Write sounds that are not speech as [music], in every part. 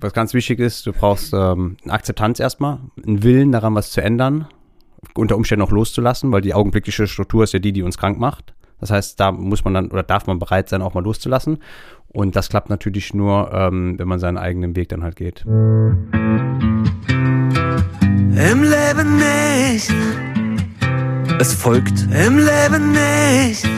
Was ganz wichtig ist, du brauchst ähm, eine Akzeptanz erstmal, einen Willen daran, was zu ändern, unter Umständen auch loszulassen, weil die augenblickliche Struktur ist ja die, die uns krank macht. Das heißt, da muss man dann oder darf man bereit sein, auch mal loszulassen. Und das klappt natürlich nur, ähm, wenn man seinen eigenen Weg dann halt geht. Im Leben nicht. Es folgt Im Leben nicht.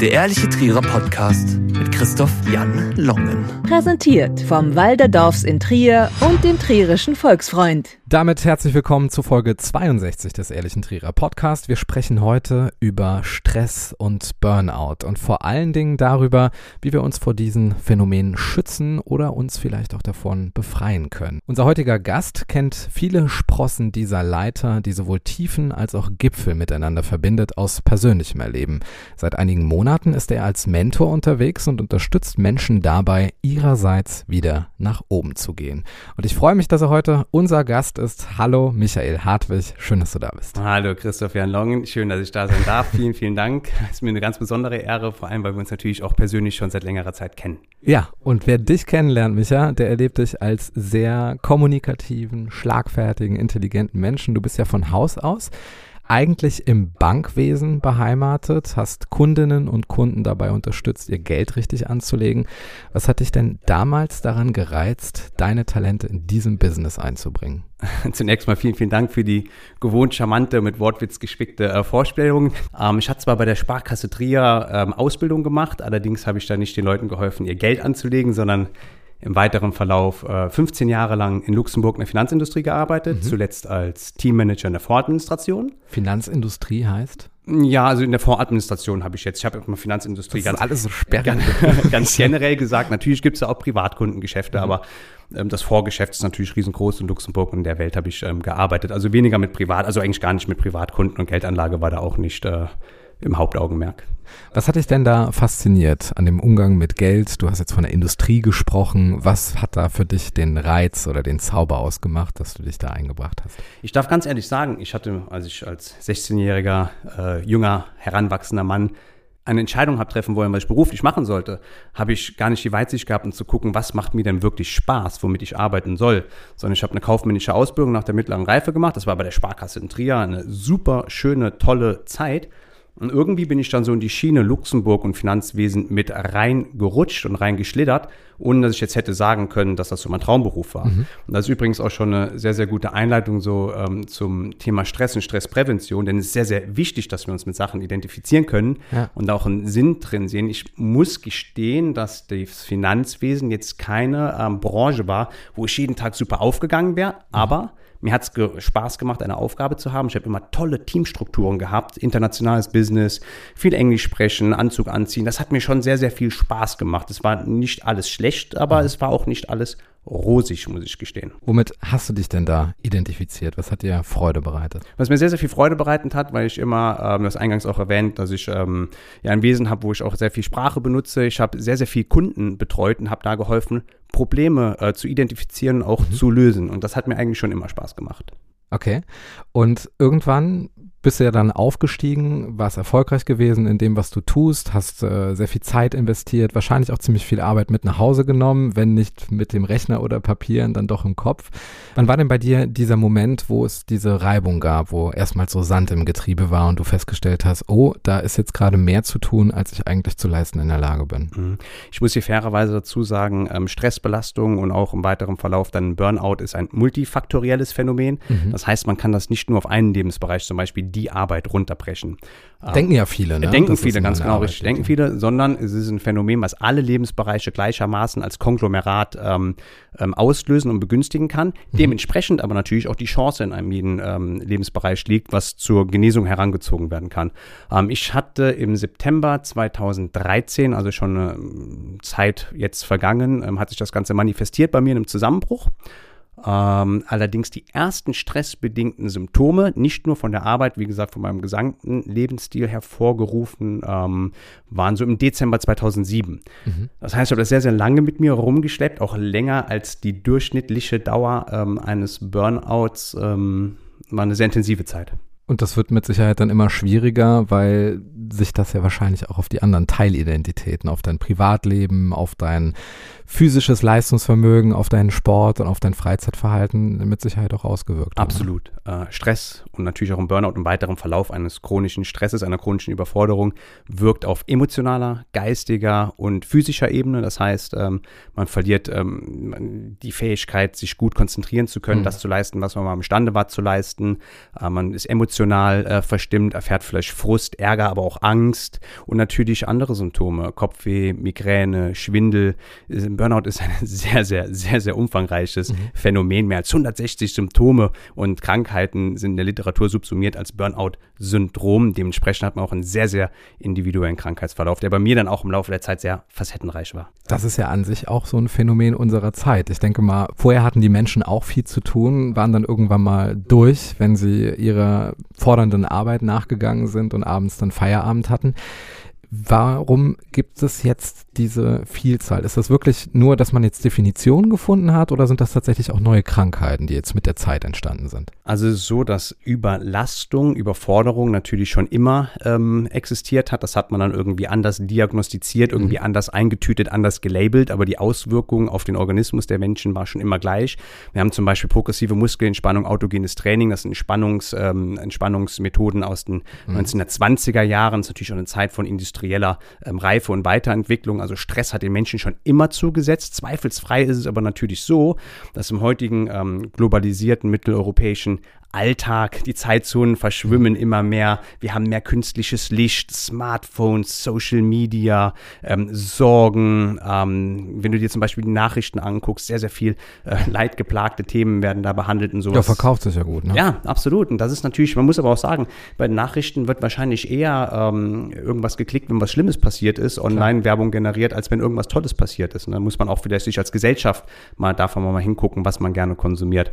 Der ehrliche Trierer Podcast mit Christoph Jan Longen. Präsentiert vom Walderdorfs in Trier und dem Trierischen Volksfreund. Damit herzlich willkommen zu Folge 62 des Ehrlichen Trierer Podcast. Wir sprechen heute über Stress und Burnout und vor allen Dingen darüber, wie wir uns vor diesen Phänomenen schützen oder uns vielleicht auch davon befreien können. Unser heutiger Gast kennt viele Sprossen dieser Leiter, die sowohl Tiefen als auch Gipfel miteinander verbindet aus persönlichem Erleben. Seit einigen Monaten ist er als Mentor unterwegs und unterstützt Menschen dabei, ihrerseits wieder nach oben zu gehen. Und ich freue mich, dass er heute unser Gast Gast ist. Hallo, Michael Hartwig. Schön, dass du da bist. Hallo, Christoph Jan Longen. Schön, dass ich da sein darf. vielen, vielen Dank. Es ist mir eine ganz besondere Ehre, vor allem, weil wir uns natürlich auch persönlich schon seit längerer Zeit kennen. Ja, und wer dich kennenlernt, Micha, der erlebt dich als sehr kommunikativen, schlagfertigen, intelligenten Menschen. Du bist ja von Haus aus eigentlich im Bankwesen beheimatet, hast Kundinnen und Kunden dabei unterstützt, ihr Geld richtig anzulegen. Was hat dich denn damals daran gereizt, deine Talente in diesem Business einzubringen? [laughs] Zunächst mal vielen, vielen Dank für die gewohnt charmante, mit Wortwitz gespickte äh, Vorstellung. Ähm, ich hatte zwar bei der Sparkasse Trier ähm, Ausbildung gemacht, allerdings habe ich da nicht den Leuten geholfen, ihr Geld anzulegen, sondern im weiteren Verlauf äh, 15 Jahre lang in Luxemburg in der Finanzindustrie gearbeitet, mhm. zuletzt als Teammanager in der Fondsadministration. Finanzindustrie heißt? Ja, also in der Fondsadministration habe ich jetzt, ich habe immer Finanzindustrie das ganz, alles so sperrig. [laughs] ganz, ganz [laughs] generell gesagt. Natürlich gibt es ja auch Privatkundengeschäfte, mhm. aber ähm, das Vorgeschäft ist natürlich riesengroß in Luxemburg und in der Welt habe ich ähm, gearbeitet. Also weniger mit Privat, also eigentlich gar nicht mit Privatkunden und Geldanlage war da auch nicht äh, im Hauptaugenmerk. Was hat dich denn da fasziniert an dem Umgang mit Geld? Du hast jetzt von der Industrie gesprochen. Was hat da für dich den Reiz oder den Zauber ausgemacht, dass du dich da eingebracht hast? Ich darf ganz ehrlich sagen, ich hatte, als ich als 16-jähriger, äh, junger, heranwachsender Mann eine Entscheidung habe treffen wollen, was ich beruflich machen sollte, habe ich gar nicht die Weitsicht gehabt, um zu gucken, was macht mir denn wirklich Spaß, womit ich arbeiten soll, sondern ich habe eine kaufmännische Ausbildung nach der mittleren Reife gemacht. Das war bei der Sparkasse in Trier eine super schöne, tolle Zeit und irgendwie bin ich dann so in die Schiene Luxemburg und Finanzwesen mit reingerutscht und reingeschlittert, ohne dass ich jetzt hätte sagen können, dass das so mein Traumberuf war. Mhm. Und das ist übrigens auch schon eine sehr, sehr gute Einleitung so ähm, zum Thema Stress und Stressprävention, denn es ist sehr, sehr wichtig, dass wir uns mit Sachen identifizieren können ja. und auch einen Sinn drin sehen. Ich muss gestehen, dass das Finanzwesen jetzt keine ähm, Branche war, wo ich jeden Tag super aufgegangen wäre, mhm. Mir hat es ge Spaß gemacht, eine Aufgabe zu haben. Ich habe immer tolle Teamstrukturen gehabt, internationales Business, viel Englisch sprechen, Anzug anziehen. Das hat mir schon sehr, sehr viel Spaß gemacht. Es war nicht alles schlecht, aber mhm. es war auch nicht alles rosig, muss ich gestehen. Womit hast du dich denn da identifiziert? Was hat dir Freude bereitet? Was mir sehr, sehr viel Freude bereitet hat, weil ich immer, ähm, das eingangs auch erwähnt, dass ich ähm, ja ein Wesen habe, wo ich auch sehr viel Sprache benutze. Ich habe sehr, sehr viel Kunden betreut und habe da geholfen, Probleme äh, zu identifizieren, auch mhm. zu lösen. Und das hat mir eigentlich schon immer Spaß gemacht. Okay. Und irgendwann bist du ja dann aufgestiegen, warst erfolgreich gewesen in dem, was du tust, hast äh, sehr viel Zeit investiert, wahrscheinlich auch ziemlich viel Arbeit mit nach Hause genommen, wenn nicht mit dem Rechner oder Papieren, dann doch im Kopf. Wann war denn bei dir dieser Moment, wo es diese Reibung gab, wo erstmal so Sand im Getriebe war und du festgestellt hast, oh, da ist jetzt gerade mehr zu tun, als ich eigentlich zu leisten in der Lage bin? Mhm. Ich muss hier fairerweise dazu sagen, ähm, Stressbelastung und auch im weiteren Verlauf dann Burnout ist ein multifaktorielles Phänomen. Mhm. Das heißt, man kann das nicht nur auf einen Lebensbereich, zum Beispiel die Arbeit runterbrechen. Denken ja viele, ne? Denken das viele, ganz genau richtig. Denken viele, sondern es ist ein Phänomen, was alle Lebensbereiche gleichermaßen als Konglomerat ähm, ähm, auslösen und begünstigen kann. Mhm. Dementsprechend aber natürlich auch die Chance in einem jeden ähm, Lebensbereich liegt, was zur Genesung herangezogen werden kann. Ähm, ich hatte im September 2013, also schon eine ähm, Zeit jetzt vergangen, ähm, hat sich das Ganze manifestiert bei mir in einem Zusammenbruch. Ähm, allerdings die ersten stressbedingten Symptome, nicht nur von der Arbeit, wie gesagt, von meinem gesamten Lebensstil hervorgerufen, ähm, waren so im Dezember 2007. Mhm. Das heißt, ich habe das sehr, sehr lange mit mir rumgeschleppt, auch länger als die durchschnittliche Dauer ähm, eines Burnouts. Ähm, war eine sehr intensive Zeit. Und das wird mit Sicherheit dann immer schwieriger, weil sich das ja wahrscheinlich auch auf die anderen Teilidentitäten, auf dein Privatleben, auf dein physisches Leistungsvermögen, auf deinen Sport und auf dein Freizeitverhalten mit Sicherheit auch ausgewirkt. Absolut. Äh, Stress und natürlich auch im Burnout und weiteren Verlauf eines chronischen Stresses, einer chronischen Überforderung wirkt auf emotionaler, geistiger und physischer Ebene. Das heißt, ähm, man verliert ähm, die Fähigkeit, sich gut konzentrieren zu können, mhm. das zu leisten, was man mal imstande war zu leisten. Äh, man ist emotional äh, verstimmt, erfährt vielleicht Frust, Ärger, aber auch Angst und natürlich andere Symptome. Kopfweh, Migräne, Schwindel, Burnout ist ein [laughs] sehr, sehr, sehr, sehr umfangreiches mhm. Phänomen. Mehr als 160 Symptome und Krankheiten sind in der Literatur subsumiert als Burnout-Syndrom. Dementsprechend hat man auch einen sehr, sehr individuellen Krankheitsverlauf, der bei mir dann auch im Laufe der Zeit sehr facettenreich war. Das ist ja an sich auch so ein Phänomen unserer Zeit. Ich denke mal, vorher hatten die Menschen auch viel zu tun, waren dann irgendwann mal durch, wenn sie ihrer fordernden Arbeit nachgegangen sind und abends dann Feierabend hatten. Warum gibt es jetzt diese Vielzahl? Ist das wirklich nur, dass man jetzt Definitionen gefunden hat oder sind das tatsächlich auch neue Krankheiten, die jetzt mit der Zeit entstanden sind? Also es ist so, dass Überlastung, Überforderung natürlich schon immer ähm, existiert hat. Das hat man dann irgendwie anders diagnostiziert, irgendwie mhm. anders eingetütet, anders gelabelt, aber die Auswirkung auf den Organismus der Menschen war schon immer gleich. Wir haben zum Beispiel progressive Muskelentspannung, autogenes Training, das sind Entspannungs, ähm, Entspannungsmethoden aus den mhm. 1920er Jahren. Das ist natürlich schon eine Zeit von industrieller ähm, Reife und Weiterentwicklung. Also Stress hat den Menschen schon immer zugesetzt. Zweifelsfrei ist es aber natürlich so, dass im heutigen ähm, globalisierten mitteleuropäischen Alltag, die Zeitzonen verschwimmen immer mehr. Wir haben mehr künstliches Licht, Smartphones, Social Media, ähm, Sorgen. Ähm, wenn du dir zum Beispiel die Nachrichten anguckst, sehr, sehr viel äh, [laughs] leidgeplagte Themen werden da behandelt und sowas. Ja, verkauft sich ja gut, ne? Ja, absolut. Und das ist natürlich, man muss aber auch sagen, bei Nachrichten wird wahrscheinlich eher ähm, irgendwas geklickt, wenn was Schlimmes passiert ist, Online-Werbung generiert, als wenn irgendwas Tolles passiert ist. Und dann muss man auch vielleicht sich als Gesellschaft mal davon mal hingucken, was man gerne konsumiert.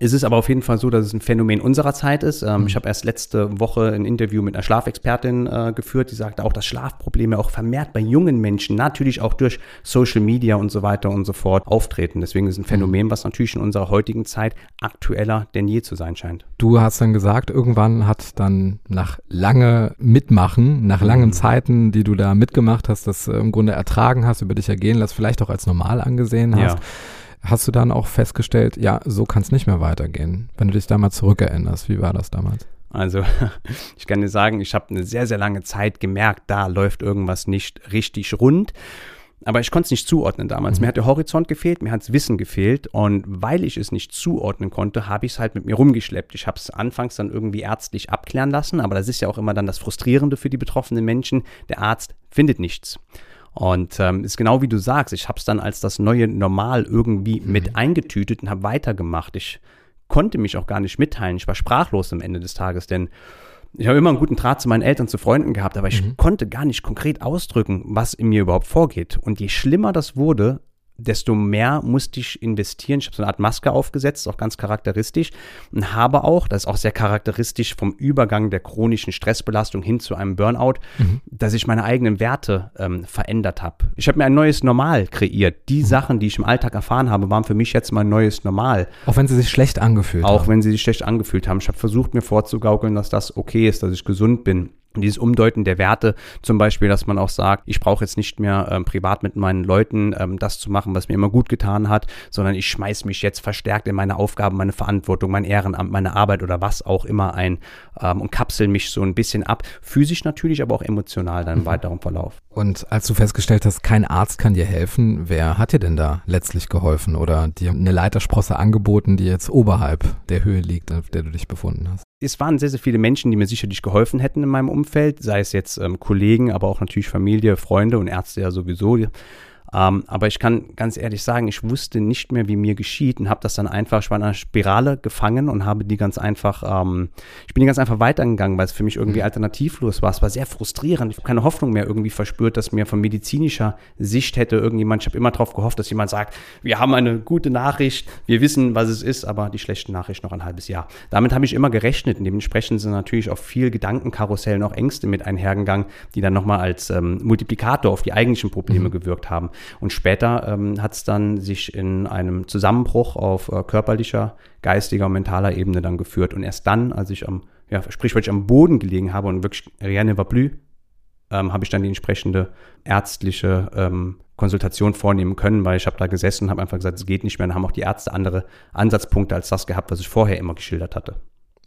Es ist aber auf jeden Fall so, dass es ein Phänomen unserer Zeit ist. Ähm, mhm. Ich habe erst letzte Woche ein Interview mit einer Schlafexpertin äh, geführt, die sagte auch, dass Schlafprobleme auch vermehrt bei jungen Menschen natürlich auch durch Social Media und so weiter und so fort auftreten. Deswegen ist es ein Phänomen, mhm. was natürlich in unserer heutigen Zeit aktueller denn je zu sein scheint. Du hast dann gesagt, irgendwann hat dann nach lange Mitmachen, nach langen mhm. Zeiten, die du da mitgemacht hast, das äh, im Grunde ertragen hast, über dich ergehen lässt, vielleicht auch als normal angesehen hast. Ja hast du dann auch festgestellt, ja, so kann es nicht mehr weitergehen. Wenn du dich da mal zurückerinnerst, wie war das damals? Also [laughs] ich kann dir sagen, ich habe eine sehr, sehr lange Zeit gemerkt, da läuft irgendwas nicht richtig rund. Aber ich konnte es nicht zuordnen damals. Mhm. Mir hat der Horizont gefehlt, mir hat das Wissen gefehlt. Und weil ich es nicht zuordnen konnte, habe ich es halt mit mir rumgeschleppt. Ich habe es anfangs dann irgendwie ärztlich abklären lassen. Aber das ist ja auch immer dann das Frustrierende für die betroffenen Menschen. Der Arzt findet nichts. Und ähm, ist genau wie du sagst, ich habe es dann als das neue Normal irgendwie mhm. mit eingetütet und habe weitergemacht. Ich konnte mich auch gar nicht mitteilen. Ich war sprachlos am Ende des Tages, denn ich habe immer einen guten Draht zu meinen Eltern, zu Freunden gehabt, aber ich mhm. konnte gar nicht konkret ausdrücken, was in mir überhaupt vorgeht. Und je schlimmer das wurde, desto mehr musste ich investieren. Ich habe so eine Art Maske aufgesetzt, auch ganz charakteristisch und habe auch, das ist auch sehr charakteristisch vom Übergang der chronischen Stressbelastung hin zu einem Burnout, mhm. dass ich meine eigenen Werte ähm, verändert habe. Ich habe mir ein neues Normal kreiert. Die mhm. Sachen, die ich im Alltag erfahren habe, waren für mich jetzt mein neues Normal. Auch wenn sie sich schlecht angefühlt auch haben. Auch wenn sie sich schlecht angefühlt haben. Ich habe versucht, mir vorzugaukeln, dass das okay ist, dass ich gesund bin dieses Umdeuten der Werte, zum Beispiel, dass man auch sagt, ich brauche jetzt nicht mehr ähm, privat mit meinen Leuten ähm, das zu machen, was mir immer gut getan hat, sondern ich schmeiß mich jetzt verstärkt in meine Aufgaben, meine Verantwortung, mein Ehrenamt, meine Arbeit oder was auch immer ein ähm, und kapsel mich so ein bisschen ab. Physisch natürlich, aber auch emotional dann im mhm. weiteren Verlauf. Und als du festgestellt hast, kein Arzt kann dir helfen, wer hat dir denn da letztlich geholfen oder dir eine Leitersprosse angeboten, die jetzt oberhalb der Höhe liegt, auf der du dich befunden hast? Es waren sehr, sehr viele Menschen, die mir sicherlich geholfen hätten in meinem Umfeld, sei es jetzt ähm, Kollegen, aber auch natürlich Familie, Freunde und Ärzte ja sowieso. Ähm, aber ich kann ganz ehrlich sagen, ich wusste nicht mehr, wie mir geschieht und habe das dann einfach, ich war in einer Spirale gefangen und habe die ganz einfach, ähm, ich bin die ganz einfach weitergegangen, weil es für mich irgendwie mhm. alternativlos war. Es war sehr frustrierend. Ich habe keine Hoffnung mehr irgendwie verspürt, dass mir von medizinischer Sicht hätte irgendjemand, ich habe immer darauf gehofft, dass jemand sagt, wir haben eine gute Nachricht, wir wissen, was es ist, aber die schlechte Nachricht noch ein halbes Jahr. Damit habe ich immer gerechnet und dementsprechend sind natürlich auch viel Gedankenkarussellen, auch Ängste mit einhergegangen, die dann nochmal als ähm, Multiplikator auf die eigentlichen Probleme mhm. gewirkt haben. Und später ähm, hat es dann sich in einem Zusammenbruch auf äh, körperlicher, geistiger und mentaler Ebene dann geführt. Und erst dann, als ich am ja, sprich, weil ich am Boden gelegen habe und wirklich rien ne va plus, ähm, habe ich dann die entsprechende ärztliche ähm, Konsultation vornehmen können, weil ich habe da gesessen und habe einfach gesagt, es geht nicht mehr. Dann haben auch die Ärzte andere Ansatzpunkte als das gehabt, was ich vorher immer geschildert hatte.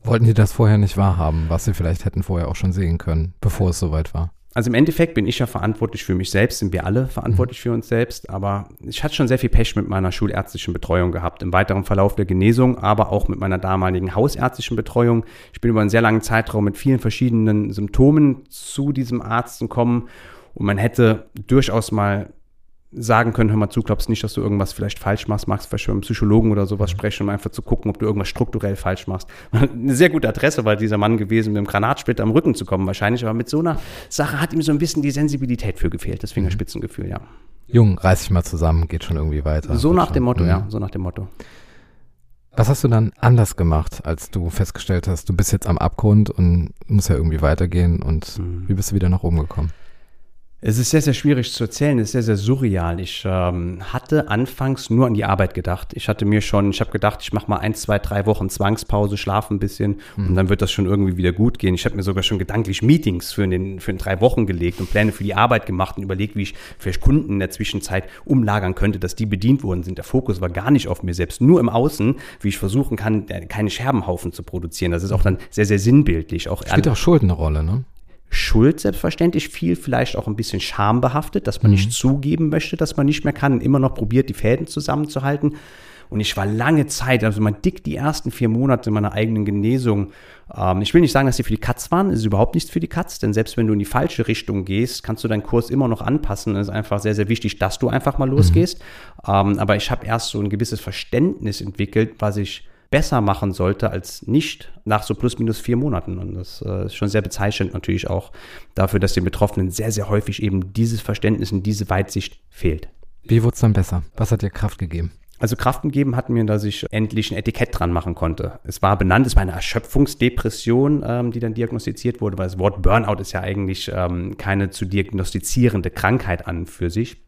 Wollten die das vorher nicht wahrhaben, was sie vielleicht hätten vorher auch schon sehen können, bevor es soweit war? Also im Endeffekt bin ich ja verantwortlich für mich selbst, sind wir alle verantwortlich für uns selbst, aber ich hatte schon sehr viel Pech mit meiner schulärztlichen Betreuung gehabt, im weiteren Verlauf der Genesung, aber auch mit meiner damaligen hausärztlichen Betreuung. Ich bin über einen sehr langen Zeitraum mit vielen verschiedenen Symptomen zu diesem Arzt gekommen und man hätte durchaus mal sagen können, hör mal zu, glaubst nicht, dass du irgendwas vielleicht falsch machst, magst vielleicht mit einem Psychologen oder sowas mhm. sprechen, um einfach zu gucken, ob du irgendwas strukturell falsch machst. [laughs] Eine sehr gute Adresse war dieser Mann gewesen, mit dem Granatsplitter am Rücken zu kommen wahrscheinlich, aber mit so einer Sache hat ihm so ein bisschen die Sensibilität für gefehlt, das Fingerspitzengefühl, ja. Jung, reiß dich mal zusammen, geht schon irgendwie weiter. So nach dem Motto, mhm. ja, so nach dem Motto. Was hast du dann anders gemacht, als du festgestellt hast, du bist jetzt am Abgrund und muss ja irgendwie weitergehen und mhm. wie bist du wieder nach oben gekommen? Es ist sehr, sehr schwierig zu erzählen, es ist sehr, sehr surreal. Ich ähm, hatte anfangs nur an die Arbeit gedacht. Ich hatte mir schon, ich habe gedacht, ich mache mal ein, zwei, drei Wochen Zwangspause, schlafe ein bisschen mhm. und dann wird das schon irgendwie wieder gut gehen. Ich habe mir sogar schon gedanklich Meetings für, den, für den drei Wochen gelegt und Pläne für die Arbeit gemacht und überlegt, wie ich vielleicht Kunden in der Zwischenzeit umlagern könnte, dass die bedient worden sind. Der Fokus war gar nicht auf mir selbst, nur im Außen, wie ich versuchen kann, äh, keine Scherbenhaufen zu produzieren. Das ist auch dann sehr, sehr sinnbildlich. Auch Spielt auch Schuld eine Rolle, ne? Schuld selbstverständlich viel, vielleicht auch ein bisschen schambehaftet, dass man mhm. nicht zugeben möchte, dass man nicht mehr kann und immer noch probiert, die Fäden zusammenzuhalten. Und ich war lange Zeit, also man dick die ersten vier Monate meiner eigenen Genesung. Ähm, ich will nicht sagen, dass sie für die Katz waren, es ist überhaupt nichts für die Katz, denn selbst wenn du in die falsche Richtung gehst, kannst du deinen Kurs immer noch anpassen. Es ist einfach sehr, sehr wichtig, dass du einfach mal losgehst. Mhm. Ähm, aber ich habe erst so ein gewisses Verständnis entwickelt, was ich besser machen sollte als nicht nach so plus minus vier Monaten. Und das äh, ist schon sehr bezeichnend natürlich auch dafür, dass den Betroffenen sehr, sehr häufig eben dieses Verständnis und diese Weitsicht fehlt. Wie wurde es dann besser? Was hat dir Kraft gegeben? Also Kraft gegeben hat mir, dass ich endlich ein Etikett dran machen konnte. Es war benannt, es war eine Erschöpfungsdepression, ähm, die dann diagnostiziert wurde, weil das Wort Burnout ist ja eigentlich ähm, keine zu diagnostizierende Krankheit an für sich.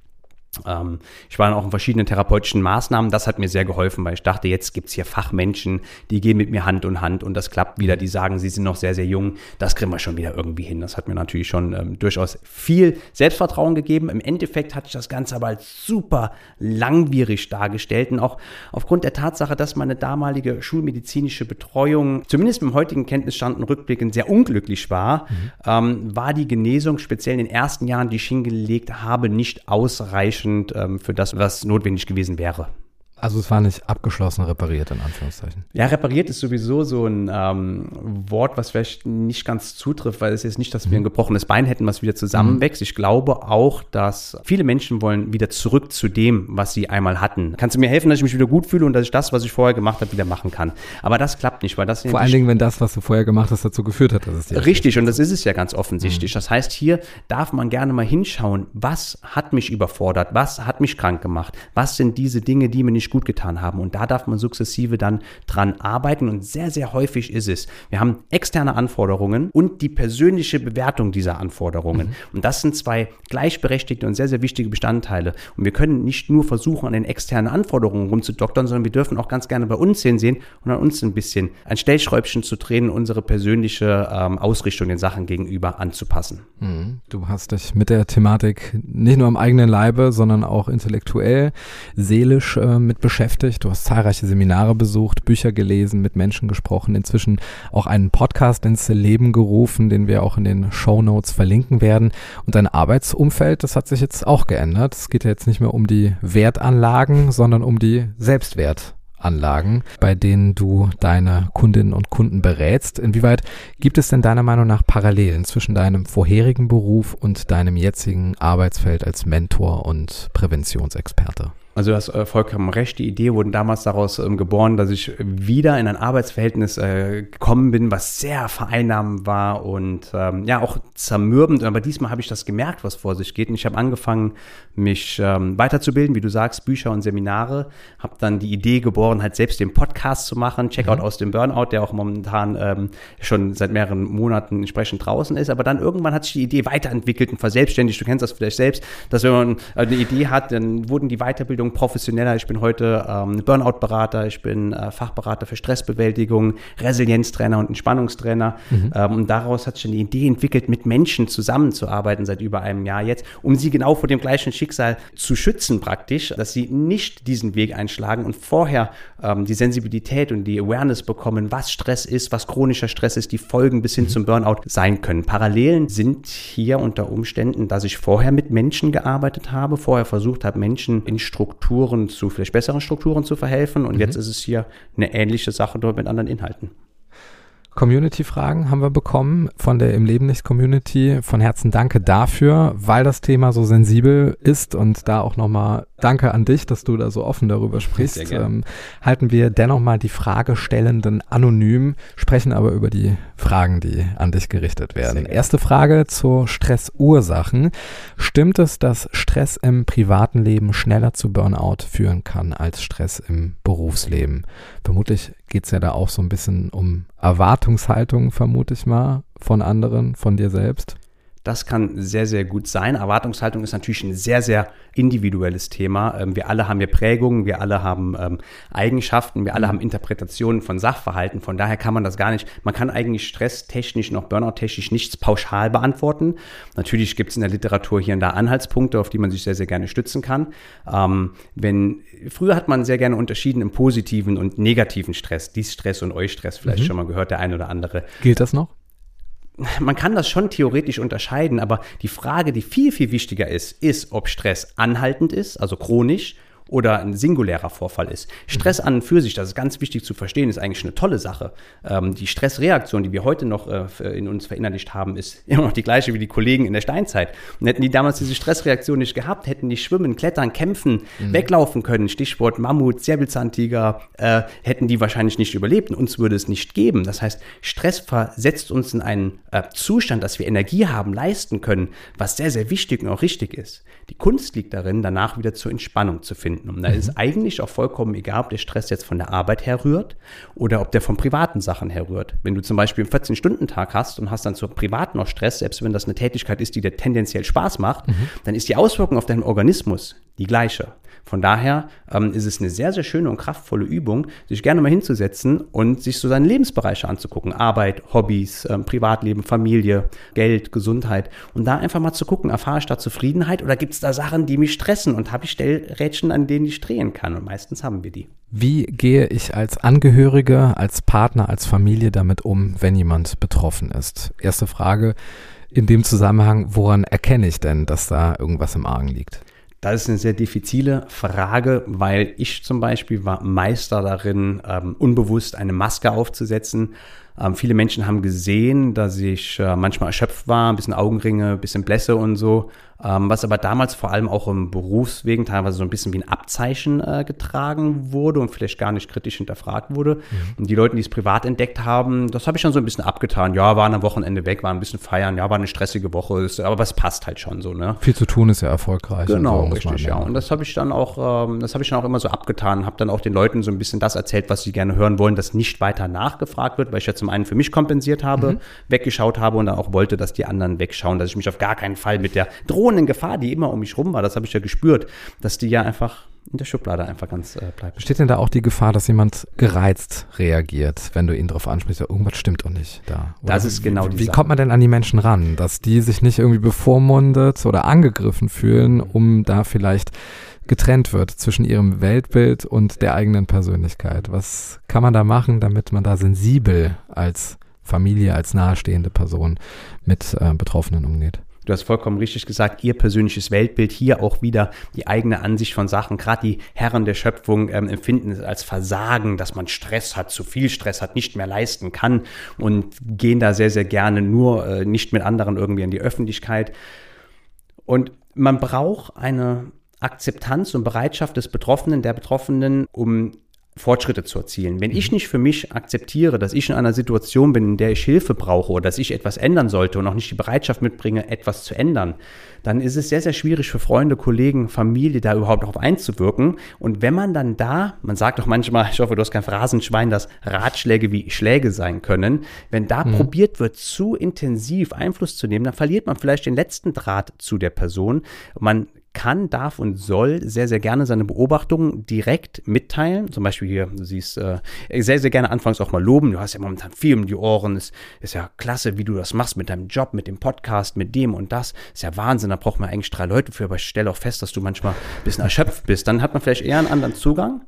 Ähm, ich war dann auch in verschiedenen therapeutischen Maßnahmen. Das hat mir sehr geholfen, weil ich dachte, jetzt gibt es hier Fachmenschen, die gehen mit mir Hand in Hand und das klappt wieder. Die sagen, sie sind noch sehr, sehr jung. Das kriegen wir schon wieder irgendwie hin. Das hat mir natürlich schon ähm, durchaus viel Selbstvertrauen gegeben. Im Endeffekt hat sich das Ganze aber als super langwierig dargestellt und auch aufgrund der Tatsache, dass meine damalige schulmedizinische Betreuung, zumindest mit dem heutigen Kenntnisstand und Rückblicken, sehr unglücklich war, mhm. ähm, war die Genesung speziell in den ersten Jahren, die ich hingelegt habe, nicht ausreichend ausreichend ähm, für das, was notwendig gewesen wäre. Also es war nicht abgeschlossen repariert, in Anführungszeichen. Ja, repariert ist sowieso so ein ähm, Wort, was vielleicht nicht ganz zutrifft, weil es ist nicht, dass wir ein mhm. gebrochenes Bein hätten, was wieder zusammenwächst. Mhm. Ich glaube auch, dass viele Menschen wollen wieder zurück zu dem, was sie einmal hatten. Kannst du mir helfen, dass ich mich wieder gut fühle und dass ich das, was ich vorher gemacht habe, wieder machen kann? Aber das klappt nicht, weil das vor allen Dingen, wenn das, was du vorher gemacht hast, dazu geführt hat, dass es dir richtig und das ist es ja ganz offensichtlich. Mhm. Das heißt, hier darf man gerne mal hinschauen, was hat mich überfordert, was hat mich krank gemacht, was sind diese Dinge, die mir nicht nicht gut getan haben. Und da darf man sukzessive dann dran arbeiten. Und sehr, sehr häufig ist es, wir haben externe Anforderungen und die persönliche Bewertung dieser Anforderungen. Mhm. Und das sind zwei gleichberechtigte und sehr, sehr wichtige Bestandteile. Und wir können nicht nur versuchen, an den externen Anforderungen rumzudoktern, sondern wir dürfen auch ganz gerne bei uns hinsehen und an uns ein bisschen ein Stellschräubchen zu drehen, unsere persönliche ähm, Ausrichtung den Sachen gegenüber anzupassen. Mhm. Du hast dich mit der Thematik nicht nur am eigenen Leibe, sondern auch intellektuell, seelisch äh, mit beschäftigt. Du hast zahlreiche Seminare besucht, Bücher gelesen, mit Menschen gesprochen, inzwischen auch einen Podcast ins Leben gerufen, den wir auch in den Show Notes verlinken werden. Und dein Arbeitsumfeld, das hat sich jetzt auch geändert. Es geht ja jetzt nicht mehr um die Wertanlagen, sondern um die Selbstwert. Anlagen, bei denen du deine Kundinnen und Kunden berätst. Inwieweit gibt es denn deiner Meinung nach Parallelen zwischen deinem vorherigen Beruf und deinem jetzigen Arbeitsfeld als Mentor und Präventionsexperte? Also du hast äh, vollkommen recht. Die Idee wurde damals daraus ähm, geboren, dass ich wieder in ein Arbeitsverhältnis äh, gekommen bin, was sehr vereinnahmend war und ähm, ja auch zermürbend. Aber diesmal habe ich das gemerkt, was vor sich geht. Und ich habe angefangen, mich ähm, weiterzubilden, wie du sagst, Bücher und Seminare. Habe dann die Idee geboren, halt selbst den Podcast zu machen, Checkout mhm. aus dem Burnout, der auch momentan ähm, schon seit mehreren Monaten entsprechend draußen ist. Aber dann irgendwann hat sich die Idee weiterentwickelt und verselbstständigt. Du kennst das vielleicht selbst, dass wenn man eine Idee hat, dann wurden die Weiterbildungen Ausbildung professioneller. Ich bin heute ähm, Burnout-Berater, ich bin äh, Fachberater für Stressbewältigung, Resilienztrainer und Entspannungstrainer. Mhm. Ähm, und daraus hat sich eine Idee entwickelt, mit Menschen zusammenzuarbeiten seit über einem Jahr jetzt, um sie genau vor dem gleichen Schicksal zu schützen praktisch, dass sie nicht diesen Weg einschlagen und vorher ähm, die Sensibilität und die Awareness bekommen, was Stress ist, was chronischer Stress ist, die Folgen bis hin mhm. zum Burnout sein können. Parallelen sind hier unter Umständen, dass ich vorher mit Menschen gearbeitet habe, vorher versucht habe, Menschen in Strukturen zu, vielleicht besseren Strukturen zu verhelfen und mhm. jetzt ist es hier eine ähnliche Sache dort mit anderen Inhalten. Community-Fragen haben wir bekommen von der Im Leben nicht Community. Von Herzen danke dafür, weil das Thema so sensibel ist und da auch nochmal danke an dich, dass du da so offen darüber sprichst. Ähm, halten wir dennoch mal die Fragestellenden anonym, sprechen aber über die Fragen, die an dich gerichtet werden. Erste Frage zu Stressursachen. Stimmt es, dass Stress im privaten Leben schneller zu Burnout führen kann als Stress im Berufsleben? Vermutlich geht es ja da auch so ein bisschen um Erwartungshaltung, vermute ich mal, von anderen, von dir selbst. Das kann sehr, sehr gut sein. Erwartungshaltung ist natürlich ein sehr, sehr individuelles Thema. Ähm, wir alle haben ja Prägungen, wir alle haben ähm, Eigenschaften, wir alle mhm. haben Interpretationen von Sachverhalten. Von daher kann man das gar nicht, man kann eigentlich stresstechnisch noch burnout-technisch nichts pauschal beantworten. Natürlich gibt es in der Literatur hier und da Anhaltspunkte, auf die man sich sehr, sehr gerne stützen kann. Ähm, wenn, früher hat man sehr gerne unterschieden im positiven und negativen Stress. Dies Stress und Eustress vielleicht mhm. schon mal gehört, der eine oder andere. Gilt das noch? Man kann das schon theoretisch unterscheiden, aber die Frage, die viel, viel wichtiger ist, ist, ob Stress anhaltend ist, also chronisch, oder ein singulärer Vorfall ist. Stress an und für sich, das ist ganz wichtig zu verstehen, ist eigentlich eine tolle Sache. Ähm, die Stressreaktion, die wir heute noch äh, in uns verinnerlicht haben, ist [laughs] immer noch die gleiche wie die Kollegen in der Steinzeit. Und hätten die damals diese Stressreaktion nicht gehabt, hätten die schwimmen, klettern, kämpfen, mhm. weglaufen können, Stichwort Mammut, Säbelzahntiger, äh, hätten die wahrscheinlich nicht überlebt und uns würde es nicht geben. Das heißt, Stress versetzt uns in einen äh, Zustand, dass wir Energie haben, leisten können, was sehr, sehr wichtig und auch richtig ist. Die Kunst liegt darin, danach wieder zur Entspannung zu finden finden. Und da mhm. ist eigentlich auch vollkommen egal, ob der Stress jetzt von der Arbeit herrührt oder ob der von privaten Sachen herrührt. Wenn du zum Beispiel einen 14-Stunden-Tag hast und hast dann zur privat noch Stress, selbst wenn das eine Tätigkeit ist, die dir tendenziell Spaß macht, mhm. dann ist die Auswirkung auf deinen Organismus die gleiche. Von daher ähm, ist es eine sehr, sehr schöne und kraftvolle Übung, sich gerne mal hinzusetzen und sich so seine Lebensbereiche anzugucken. Arbeit, Hobbys, ähm, Privatleben, Familie, Geld, Gesundheit. Und da einfach mal zu gucken, erfahre ich da Zufriedenheit oder gibt es da Sachen, die mich stressen und habe ich Stellrädchen, an denen ich drehen kann? Und meistens haben wir die. Wie gehe ich als Angehörige, als Partner, als Familie damit um, wenn jemand betroffen ist? Erste Frage in dem Zusammenhang, woran erkenne ich denn, dass da irgendwas im Argen liegt? Das ist eine sehr diffizile Frage, weil ich zum Beispiel war Meister darin, ähm, unbewusst eine Maske aufzusetzen ähm, viele Menschen haben gesehen, dass ich äh, manchmal erschöpft war, ein bisschen Augenringe, ein bisschen Blässe und so. Ähm, was aber damals vor allem auch im Berufswegen teilweise so ein bisschen wie ein Abzeichen äh, getragen wurde und vielleicht gar nicht kritisch hinterfragt wurde. Mhm. Und die Leute, die es privat entdeckt haben, das habe ich dann so ein bisschen abgetan. Ja, waren am Wochenende weg, waren ein bisschen feiern, ja, war eine stressige Woche, ist, aber es passt halt schon so, ne? Viel zu tun ist ja erfolgreich. Genau, so, richtig, ja. Und das habe ich dann auch, ähm, das habe ich dann auch immer so abgetan, habe dann auch den Leuten so ein bisschen das erzählt, was sie gerne hören wollen, dass nicht weiter nachgefragt wird, weil ich ja zum einen für mich kompensiert habe, mhm. weggeschaut habe und dann auch wollte, dass die anderen wegschauen, dass ich mich auf gar keinen Fall mit der drohenden Gefahr, die immer um mich rum war, das habe ich ja gespürt, dass die ja einfach in der Schublade einfach ganz äh, bleibt. Besteht denn da auch die Gefahr, dass jemand gereizt reagiert, wenn du ihn darauf ansprichst, ja, irgendwas stimmt doch nicht da? Oder das ist genau wie, die Wie Sache. kommt man denn an die Menschen ran, dass die sich nicht irgendwie bevormundet oder angegriffen fühlen, um da vielleicht getrennt wird zwischen ihrem Weltbild und der eigenen Persönlichkeit. Was kann man da machen, damit man da sensibel als Familie, als nahestehende Person mit äh, Betroffenen umgeht? Du hast vollkommen richtig gesagt, ihr persönliches Weltbild, hier auch wieder die eigene Ansicht von Sachen. Gerade die Herren der Schöpfung ähm, empfinden es als Versagen, dass man Stress hat, zu viel Stress hat, nicht mehr leisten kann und gehen da sehr, sehr gerne nur äh, nicht mit anderen irgendwie in die Öffentlichkeit. Und man braucht eine Akzeptanz und Bereitschaft des Betroffenen, der Betroffenen, um Fortschritte zu erzielen. Wenn ich mhm. nicht für mich akzeptiere, dass ich in einer Situation bin, in der ich Hilfe brauche oder dass ich etwas ändern sollte und auch nicht die Bereitschaft mitbringe, etwas zu ändern, dann ist es sehr, sehr schwierig für Freunde, Kollegen, Familie da überhaupt darauf einzuwirken. Und wenn man dann da, man sagt doch manchmal, ich hoffe, du hast kein Phrasenschwein, dass Ratschläge wie Schläge sein können, wenn da mhm. probiert wird, zu intensiv Einfluss zu nehmen, dann verliert man vielleicht den letzten Draht zu der Person. Man kann, darf und soll sehr, sehr gerne seine Beobachtungen direkt mitteilen. Zum Beispiel hier, du siehst, äh, sehr, sehr gerne anfangs auch mal loben. Du hast ja momentan viel um die Ohren. Es ist ja klasse, wie du das machst mit deinem Job, mit dem Podcast, mit dem und das. Ist ja Wahnsinn, da braucht man eigentlich drei Leute für, aber ich stelle auch fest, dass du manchmal ein bisschen erschöpft bist. Dann hat man vielleicht eher einen anderen Zugang.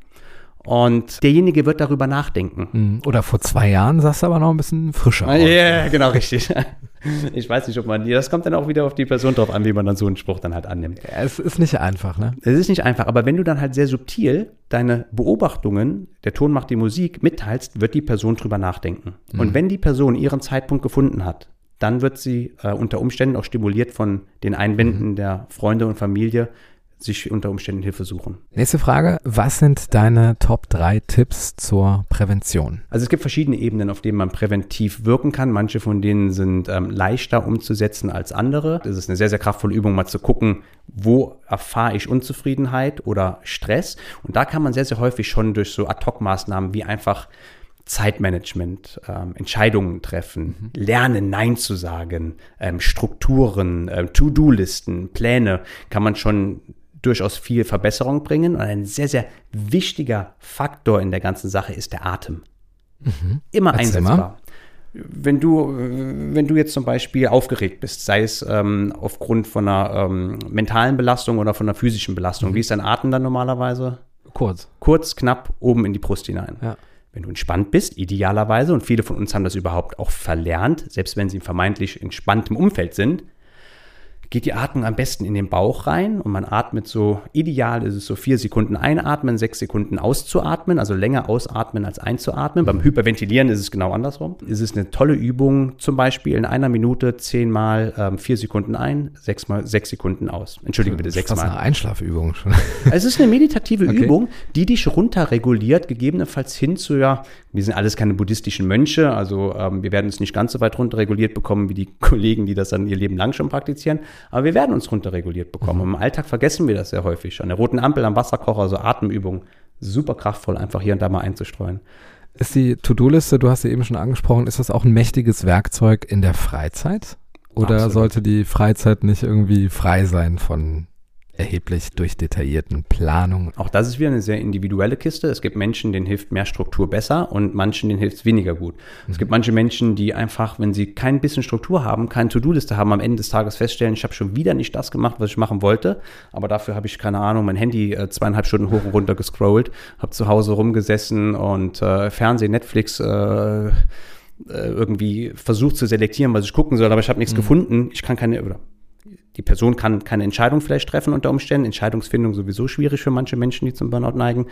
Und derjenige wird darüber nachdenken. Mhm. Oder vor zwei Jahren sahst du aber noch ein bisschen frischer aus. Ja, yeah, genau, richtig. [laughs] Ich weiß nicht, ob man, das kommt dann auch wieder auf die Person drauf an, wie man dann so einen Spruch dann halt annimmt. Es ist nicht einfach, ne? Es ist nicht einfach, aber wenn du dann halt sehr subtil deine Beobachtungen, der Ton macht die Musik, mitteilst, wird die Person drüber nachdenken. Mhm. Und wenn die Person ihren Zeitpunkt gefunden hat, dann wird sie äh, unter Umständen auch stimuliert von den Einwänden mhm. der Freunde und Familie, sich unter Umständen Hilfe suchen. Nächste Frage. Was sind deine Top 3 Tipps zur Prävention? Also es gibt verschiedene Ebenen, auf denen man präventiv wirken kann. Manche von denen sind ähm, leichter umzusetzen als andere. Es ist eine sehr, sehr kraftvolle Übung, mal zu gucken, wo erfahre ich Unzufriedenheit oder Stress. Und da kann man sehr, sehr häufig schon durch so Ad-Hoc-Maßnahmen wie einfach Zeitmanagement, ähm, Entscheidungen treffen, mhm. lernen, Nein zu sagen, ähm, Strukturen, äh, To-Do-Listen, Pläne, kann man schon durchaus viel Verbesserung bringen. Und ein sehr, sehr wichtiger Faktor in der ganzen Sache ist der Atem. Mhm. Immer Erzähl einsetzbar. Mal. Wenn du, wenn du jetzt zum Beispiel aufgeregt bist, sei es ähm, aufgrund von einer ähm, mentalen Belastung oder von einer physischen Belastung, mhm. wie ist dein Atem dann normalerweise? Kurz. Kurz, knapp, oben in die Brust hinein. Ja. Wenn du entspannt bist, idealerweise, und viele von uns haben das überhaupt auch verlernt, selbst wenn sie in vermeintlich entspanntem Umfeld sind, geht die Atmung am besten in den Bauch rein und man atmet so, ideal ist es so vier Sekunden einatmen, sechs Sekunden auszuatmen, also länger ausatmen als einzuatmen. Beim Hyperventilieren ist es genau andersrum. Es ist eine tolle Übung, zum Beispiel in einer Minute zehnmal ähm, vier Sekunden ein, sechsmal sechs Sekunden aus. Entschuldige bitte, sechsmal. Das ist eine Einschlafübung schon. [laughs] Es ist eine meditative okay. Übung, die dich runterreguliert, gegebenenfalls hin zu, ja, wir sind alles keine buddhistischen Mönche, also ähm, wir werden es nicht ganz so weit runterreguliert bekommen wie die [laughs] Kollegen, die das dann ihr Leben lang schon praktizieren. Aber wir werden uns runterreguliert bekommen. Mhm. Im Alltag vergessen wir das sehr häufig. An der roten Ampel, am Wasserkocher, so Atemübungen. Super kraftvoll, einfach hier und da mal einzustreuen. Ist die To-Do-Liste, du hast sie eben schon angesprochen, ist das auch ein mächtiges Werkzeug in der Freizeit? Oder Absolut. sollte die Freizeit nicht irgendwie frei sein von erheblich durch detaillierten Planungen. Auch das ist wieder eine sehr individuelle Kiste. Es gibt Menschen, denen hilft mehr Struktur besser und manchen, denen hilft es weniger gut. Mhm. Es gibt manche Menschen, die einfach, wenn sie kein bisschen Struktur haben, keine To-Do-Liste haben, am Ende des Tages feststellen, ich habe schon wieder nicht das gemacht, was ich machen wollte, aber dafür habe ich, keine Ahnung, mein Handy äh, zweieinhalb Stunden hoch und runter gescrollt, habe zu Hause rumgesessen und äh, Fernsehen, Netflix, äh, äh irgendwie versucht zu selektieren, was ich gucken soll, aber ich habe nichts mhm. gefunden. Ich kann keine, oder die Person kann keine Entscheidung vielleicht treffen unter Umständen. Entscheidungsfindung sowieso schwierig für manche Menschen, die zum Burnout neigen.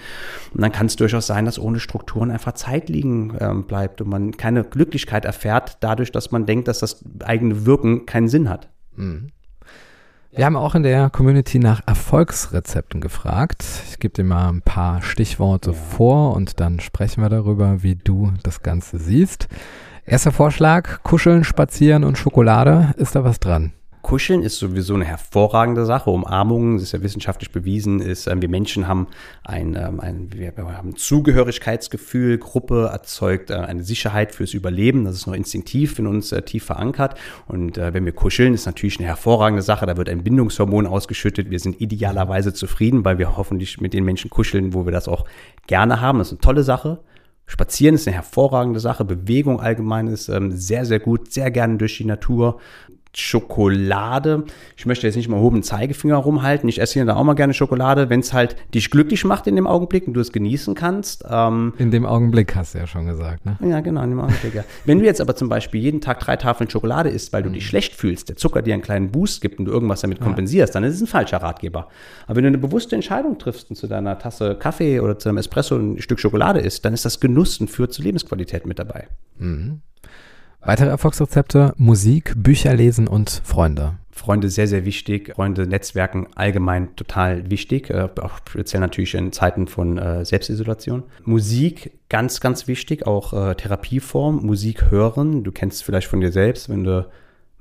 Und dann kann es durchaus sein, dass ohne Strukturen einfach Zeit liegen ähm, bleibt und man keine Glücklichkeit erfährt, dadurch, dass man denkt, dass das eigene Wirken keinen Sinn hat. Mhm. Wir haben auch in der Community nach Erfolgsrezepten gefragt. Ich gebe dir mal ein paar Stichworte ja. vor und dann sprechen wir darüber, wie du das Ganze siehst. Erster Vorschlag, Kuscheln, Spazieren und Schokolade. Ist da was dran? Kuscheln ist sowieso eine hervorragende Sache. Umarmungen, das ist ja wissenschaftlich bewiesen, ist, äh, wir Menschen haben ein, ähm, ein, wir haben Zugehörigkeitsgefühl, Gruppe erzeugt äh, eine Sicherheit fürs Überleben. Das ist noch instinktiv in uns äh, tief verankert. Und äh, wenn wir kuscheln, ist natürlich eine hervorragende Sache. Da wird ein Bindungshormon ausgeschüttet. Wir sind idealerweise zufrieden, weil wir hoffentlich mit den Menschen kuscheln, wo wir das auch gerne haben. Das ist eine tolle Sache. Spazieren ist eine hervorragende Sache. Bewegung allgemein ist ähm, sehr, sehr gut. Sehr gerne durch die Natur. Schokolade. Ich möchte jetzt nicht mal hoben Zeigefinger rumhalten. Ich esse hier da auch mal gerne Schokolade, wenn es halt dich glücklich macht in dem Augenblick und du es genießen kannst. Ähm, in dem Augenblick hast du ja schon gesagt, ne? Ja, genau, in dem Augenblick, ja. Wenn du jetzt aber zum Beispiel jeden Tag drei Tafeln Schokolade isst, weil du mhm. dich schlecht fühlst, der Zucker dir einen kleinen Boost gibt und du irgendwas damit kompensierst, ja. dann ist es ein falscher Ratgeber. Aber wenn du eine bewusste Entscheidung triffst und zu deiner Tasse Kaffee oder zu einem Espresso ein Stück Schokolade isst, dann ist das Genuss und führt zu Lebensqualität mit dabei. Mhm. Weitere Erfolgsrezepte, Musik, Bücher lesen und Freunde. Freunde sehr, sehr wichtig. Freunde, Netzwerken allgemein total wichtig. Äh, auch speziell natürlich in Zeiten von äh, Selbstisolation. Musik ganz, ganz wichtig. Auch äh, Therapieform. Musik hören. Du kennst es vielleicht von dir selbst, wenn du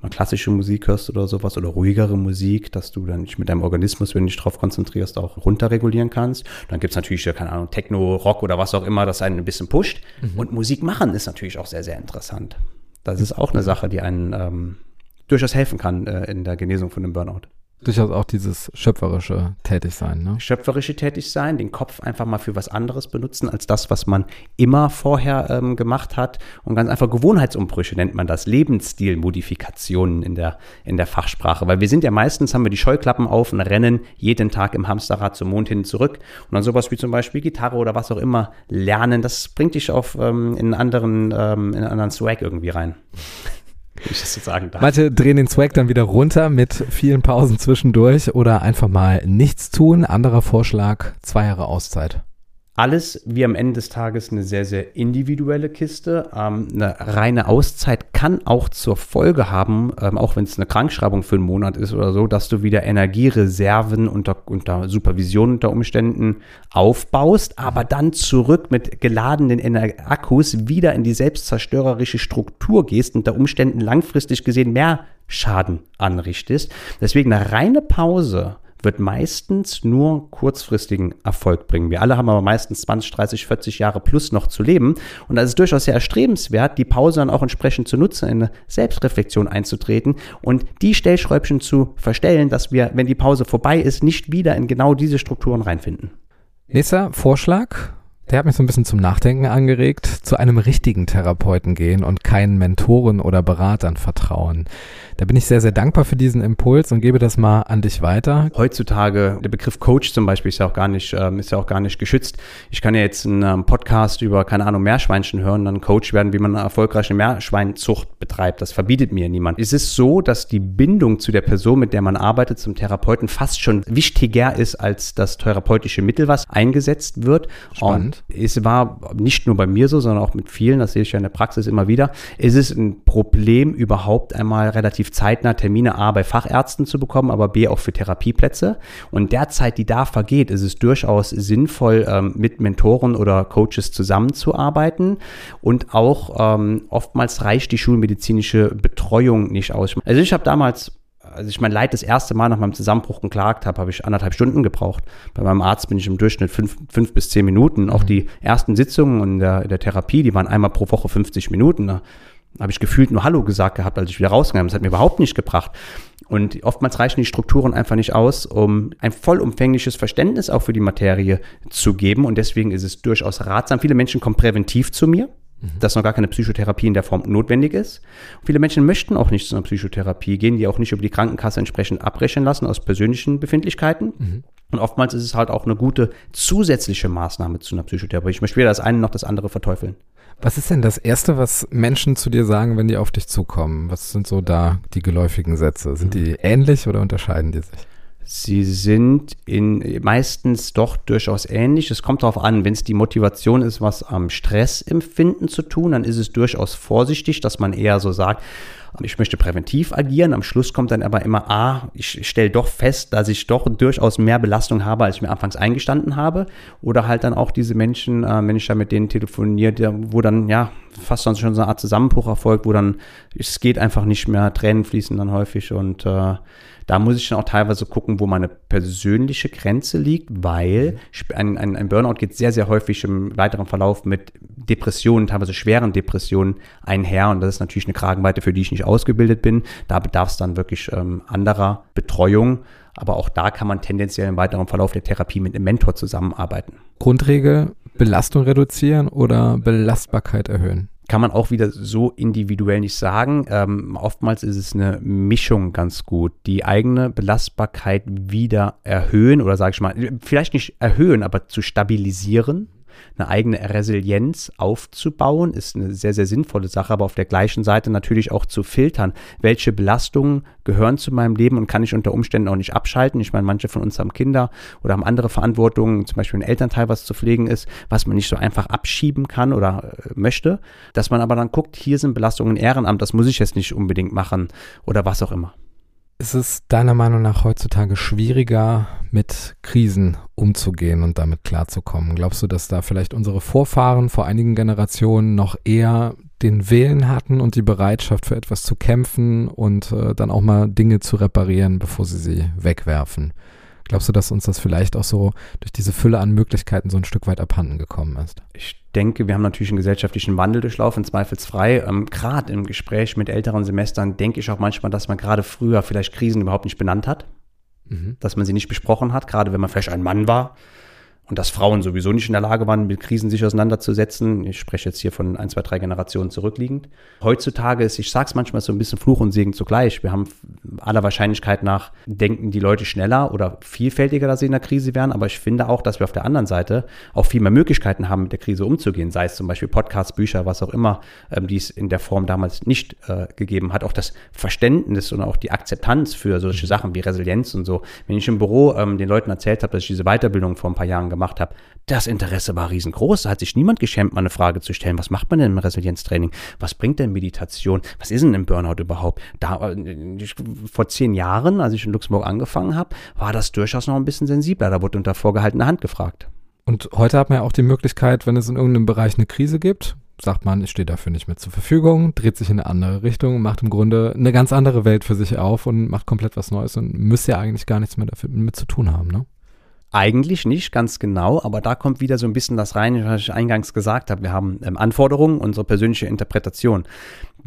mal klassische Musik hörst oder sowas oder ruhigere Musik, dass du dann nicht mit deinem Organismus, wenn du dich darauf konzentrierst, auch runterregulieren kannst. Dann gibt's natürlich, keine Ahnung, Techno, Rock oder was auch immer, das einen ein bisschen pusht. Mhm. Und Musik machen ist natürlich auch sehr, sehr interessant. Das ist auch eine Sache, die einen ähm, durchaus helfen kann äh, in der Genesung von einem Burnout. Durchaus auch dieses schöpferische Tätigsein, ne? Schöpferische Tätigsein, den Kopf einfach mal für was anderes benutzen als das, was man immer vorher ähm, gemacht hat. Und ganz einfach Gewohnheitsumbrüche nennt man das, Lebensstilmodifikationen in der, in der Fachsprache. Weil wir sind ja meistens, haben wir die Scheuklappen auf und rennen jeden Tag im Hamsterrad zum Mond hin und zurück. Und dann sowas wie zum Beispiel Gitarre oder was auch immer lernen, das bringt dich auf ähm, in einen anderen, ähm, in einen anderen Swag irgendwie rein ich das so sagen darf. Manche drehen den Swag dann wieder runter mit vielen Pausen zwischendurch oder einfach mal nichts tun. Anderer Vorschlag, zwei Jahre Auszeit alles wie am Ende des Tages eine sehr, sehr individuelle Kiste. Ähm, eine reine Auszeit kann auch zur Folge haben, ähm, auch wenn es eine Krankschreibung für einen Monat ist oder so, dass du wieder Energiereserven unter, unter Supervision unter Umständen aufbaust, aber dann zurück mit geladenen Ener Akkus wieder in die selbstzerstörerische Struktur gehst, unter Umständen langfristig gesehen mehr Schaden anrichtest. Deswegen eine reine Pause wird meistens nur kurzfristigen Erfolg bringen. Wir alle haben aber meistens 20, 30, 40 Jahre plus noch zu leben. Und da ist durchaus sehr erstrebenswert, die Pause dann auch entsprechend zu nutzen, in eine Selbstreflexion einzutreten und die Stellschräubchen zu verstellen, dass wir, wenn die Pause vorbei ist, nicht wieder in genau diese Strukturen reinfinden. Nächster Vorschlag der hat mich so ein bisschen zum Nachdenken angeregt, zu einem richtigen Therapeuten gehen und keinen Mentoren oder Beratern vertrauen. Da bin ich sehr, sehr dankbar für diesen Impuls und gebe das mal an dich weiter. Heutzutage, der Begriff Coach zum Beispiel ist ja auch gar nicht, ähm, ist ja auch gar nicht geschützt. Ich kann ja jetzt einen Podcast über, keine Ahnung, Meerschweinchen hören, dann Coach werden, wie man eine erfolgreiche Meerschweinzucht betreibt. Das verbietet mir niemand. Es ist so, dass die Bindung zu der Person, mit der man arbeitet, zum Therapeuten fast schon wichtiger ist als das therapeutische Mittel, was eingesetzt wird. Spannend. Es war nicht nur bei mir so, sondern auch mit vielen, das sehe ich ja in der Praxis immer wieder, ist es ein Problem, überhaupt einmal relativ zeitnah Termine A bei Fachärzten zu bekommen, aber B auch für Therapieplätze. Und derzeit, die da vergeht, ist es durchaus sinnvoll, ähm, mit Mentoren oder Coaches zusammenzuarbeiten. Und auch ähm, oftmals reicht die schulmedizinische Betreuung nicht aus. Also ich habe damals als ich mein Leid das erste Mal nach meinem Zusammenbruch geklagt habe, habe ich anderthalb Stunden gebraucht. Bei meinem Arzt bin ich im Durchschnitt fünf, fünf bis zehn Minuten. Auch mhm. die ersten Sitzungen in der, der Therapie, die waren einmal pro Woche 50 Minuten. Da habe ich gefühlt nur Hallo gesagt gehabt, als ich wieder rausgegangen bin. Das hat mir überhaupt nicht gebracht. Und oftmals reichen die Strukturen einfach nicht aus, um ein vollumfängliches Verständnis auch für die Materie zu geben. Und deswegen ist es durchaus ratsam. Viele Menschen kommen präventiv zu mir. Dass noch gar keine Psychotherapie in der Form notwendig ist. Viele Menschen möchten auch nicht zu einer Psychotherapie gehen, die auch nicht über die Krankenkasse entsprechend abrechnen lassen aus persönlichen Befindlichkeiten. Mhm. Und oftmals ist es halt auch eine gute zusätzliche Maßnahme zu einer Psychotherapie. Ich möchte weder das eine noch das andere verteufeln. Was ist denn das Erste, was Menschen zu dir sagen, wenn die auf dich zukommen? Was sind so da die geläufigen Sätze? Sind die ähnlich oder unterscheiden die sich? Sie sind in, meistens doch durchaus ähnlich. Es kommt darauf an, wenn es die Motivation ist, was am Stressempfinden zu tun, dann ist es durchaus vorsichtig, dass man eher so sagt, ich möchte präventiv agieren. Am Schluss kommt dann aber immer, ah, ich stelle doch fest, dass ich doch durchaus mehr Belastung habe, als ich mir anfangs eingestanden habe. Oder halt dann auch diese Menschen, äh, wenn ich da mit denen telefoniere, wo dann ja fast schon so eine Art Zusammenbruch erfolgt, wo dann es geht einfach nicht mehr, Tränen fließen dann häufig und äh, da muss ich dann auch teilweise gucken, wo meine persönliche Grenze liegt, weil ein, ein, ein Burnout geht sehr, sehr häufig im weiteren Verlauf mit Depressionen, teilweise schweren Depressionen einher. Und das ist natürlich eine Kragenweite, für die ich nicht ausgebildet bin. Da bedarf es dann wirklich ähm, anderer Betreuung. Aber auch da kann man tendenziell im weiteren Verlauf der Therapie mit einem Mentor zusammenarbeiten. Grundregel, Belastung reduzieren oder Belastbarkeit erhöhen? Kann man auch wieder so individuell nicht sagen. Ähm, oftmals ist es eine Mischung ganz gut. Die eigene Belastbarkeit wieder erhöhen oder sage ich mal, vielleicht nicht erhöhen, aber zu stabilisieren eine eigene Resilienz aufzubauen, ist eine sehr, sehr sinnvolle Sache, aber auf der gleichen Seite natürlich auch zu filtern, welche Belastungen gehören zu meinem Leben und kann ich unter Umständen auch nicht abschalten. Ich meine, manche von uns haben Kinder oder haben andere Verantwortungen, zum Beispiel ein Elternteil, was zu pflegen ist, was man nicht so einfach abschieben kann oder äh, möchte, dass man aber dann guckt, hier sind Belastungen Ehrenamt, das muss ich jetzt nicht unbedingt machen oder was auch immer. Ist es deiner Meinung nach heutzutage schwieriger, mit Krisen umzugehen und damit klarzukommen? Glaubst du, dass da vielleicht unsere Vorfahren vor einigen Generationen noch eher den Willen hatten und die Bereitschaft für etwas zu kämpfen und äh, dann auch mal Dinge zu reparieren, bevor sie sie wegwerfen? Glaubst du, dass uns das vielleicht auch so durch diese Fülle an Möglichkeiten so ein Stück weit abhanden gekommen ist? Ich denke, wir haben natürlich einen gesellschaftlichen Wandel durchlaufen, zweifelsfrei. Ähm, gerade im Gespräch mit älteren Semestern denke ich auch manchmal, dass man gerade früher vielleicht Krisen überhaupt nicht benannt hat dass man sie nicht besprochen hat, gerade wenn man vielleicht ein Mann war und dass Frauen sowieso nicht in der Lage waren, mit Krisen sich auseinanderzusetzen. Ich spreche jetzt hier von ein, zwei, drei Generationen zurückliegend. Heutzutage ist, ich sage es manchmal so ein bisschen Fluch und Segen zugleich. Wir haben aller Wahrscheinlichkeit nach, denken die Leute schneller oder vielfältiger, dass sie in der Krise wären. Aber ich finde auch, dass wir auf der anderen Seite auch viel mehr Möglichkeiten haben, mit der Krise umzugehen. Sei es zum Beispiel Podcasts, Bücher, was auch immer, ähm, die es in der Form damals nicht äh, gegeben hat. Auch das Verständnis und auch die Akzeptanz für solche Sachen wie Resilienz und so. Wenn ich im Büro ähm, den Leuten erzählt habe, dass ich diese Weiterbildung vor ein paar Jahren gemacht gemacht habe, das Interesse war riesengroß. Da hat sich niemand geschämt, mal eine Frage zu stellen. Was macht man denn im Resilienztraining? Was bringt denn Meditation? Was ist denn im Burnout überhaupt? Da, äh, vor zehn Jahren, als ich in Luxemburg angefangen habe, war das durchaus noch ein bisschen sensibler. Da wurde unter vorgehaltener Hand gefragt. Und heute hat man ja auch die Möglichkeit, wenn es in irgendeinem Bereich eine Krise gibt, sagt man, ich stehe dafür nicht mehr zur Verfügung, dreht sich in eine andere Richtung, macht im Grunde eine ganz andere Welt für sich auf und macht komplett was Neues und müsste ja eigentlich gar nichts mehr dafür mit zu tun haben, ne? Eigentlich nicht ganz genau, aber da kommt wieder so ein bisschen das rein, was ich eingangs gesagt habe. Wir haben ähm, Anforderungen, unsere persönliche Interpretation.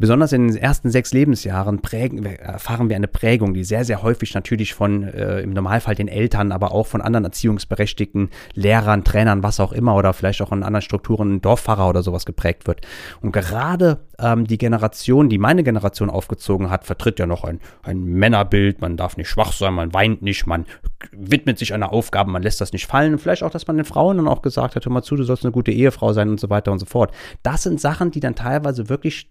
Besonders in den ersten sechs Lebensjahren prägen, erfahren wir eine Prägung, die sehr, sehr häufig natürlich von äh, im Normalfall den Eltern, aber auch von anderen Erziehungsberechtigten, Lehrern, Trainern, was auch immer oder vielleicht auch in anderen Strukturen, Dorfpfarrer oder sowas geprägt wird. Und gerade ähm, die Generation, die meine Generation aufgezogen hat, vertritt ja noch ein, ein Männerbild, man darf nicht schwach sein, man weint nicht, man widmet sich einer Aufgabe, man lässt das nicht fallen. Und vielleicht auch, dass man den Frauen dann auch gesagt hat, hör mal zu, du sollst eine gute Ehefrau sein und so weiter und so fort. Das sind Sachen, die dann teilweise wirklich